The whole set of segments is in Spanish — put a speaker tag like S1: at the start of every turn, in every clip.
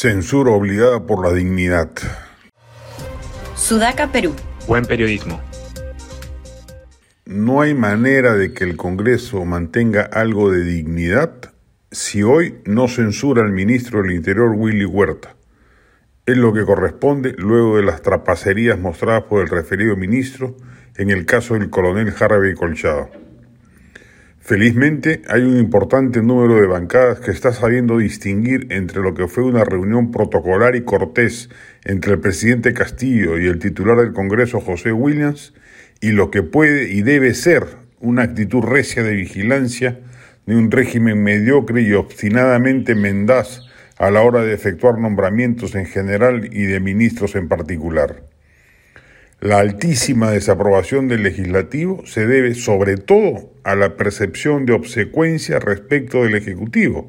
S1: Censura obligada por la dignidad.
S2: Sudaca, Perú.
S3: Buen periodismo.
S1: No hay manera de que el Congreso mantenga algo de dignidad si hoy no censura al ministro del Interior Willy Huerta. Es lo que corresponde luego de las trapacerías mostradas por el referido ministro en el caso del coronel Harvey Colchado. Felizmente hay un importante número de bancadas que está sabiendo distinguir entre lo que fue una reunión protocolar y cortés entre el presidente Castillo y el titular del Congreso José Williams y lo que puede y debe ser una actitud recia de vigilancia de un régimen mediocre y obstinadamente mendaz a la hora de efectuar nombramientos en general y de ministros en particular. La altísima desaprobación del legislativo se debe sobre todo a la percepción de obsecuencia respecto del Ejecutivo.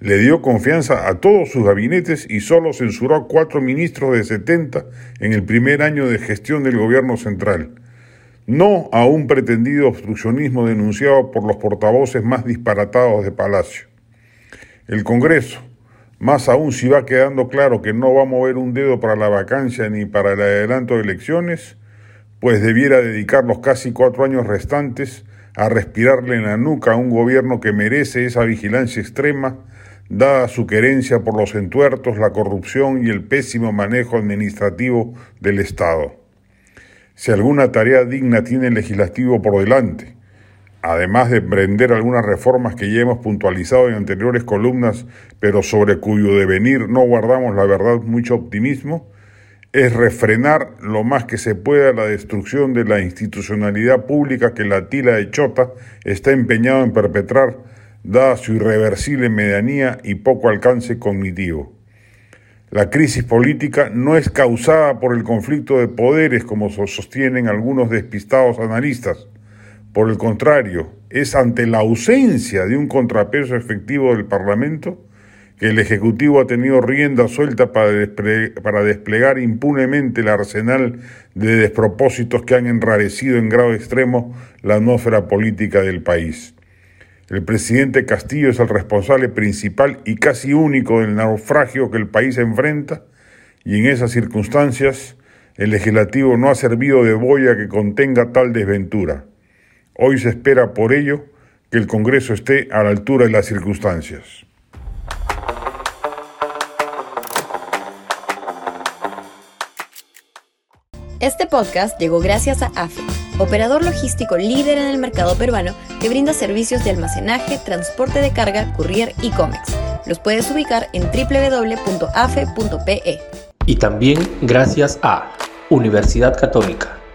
S1: Le dio confianza a todos sus gabinetes y solo censuró cuatro ministros de 70 en el primer año de gestión del gobierno central. No a un pretendido obstruccionismo denunciado por los portavoces más disparatados de Palacio. El Congreso, más aún si va quedando claro que no va a mover un dedo para la vacancia ni para el adelanto de elecciones, pues debiera dedicar los casi cuatro años restantes a respirarle en la nuca a un gobierno que merece esa vigilancia extrema, dada su querencia por los entuertos, la corrupción y el pésimo manejo administrativo del Estado. Si alguna tarea digna tiene el legislativo por delante, además de emprender algunas reformas que ya hemos puntualizado en anteriores columnas, pero sobre cuyo devenir no guardamos la verdad mucho optimismo, es refrenar lo más que se pueda la destrucción de la institucionalidad pública que la tila de Chota está empeñado en perpetrar, dada su irreversible medianía y poco alcance cognitivo. La crisis política no es causada por el conflicto de poderes, como sostienen algunos despistados analistas, por el contrario, es ante la ausencia de un contrapeso efectivo del Parlamento que el Ejecutivo ha tenido rienda suelta para, desplegar impunemente el arsenal de despropósitos que han enrarecido en grado extremo la atmósfera política del país. El presidente Castillo es el responsable principal y casi único del naufragio que el país enfrenta y en esas circunstancias el legislativo no ha servido de boya que contenga tal desventura. Hoy se espera por ello que el Congreso esté a la altura de las circunstancias.
S2: Este podcast llegó gracias a AFE, operador logístico líder en el mercado peruano que brinda servicios de almacenaje, transporte de carga, courier y cómics. Los puedes ubicar en www.afe.pe.
S4: Y también gracias a Universidad Católica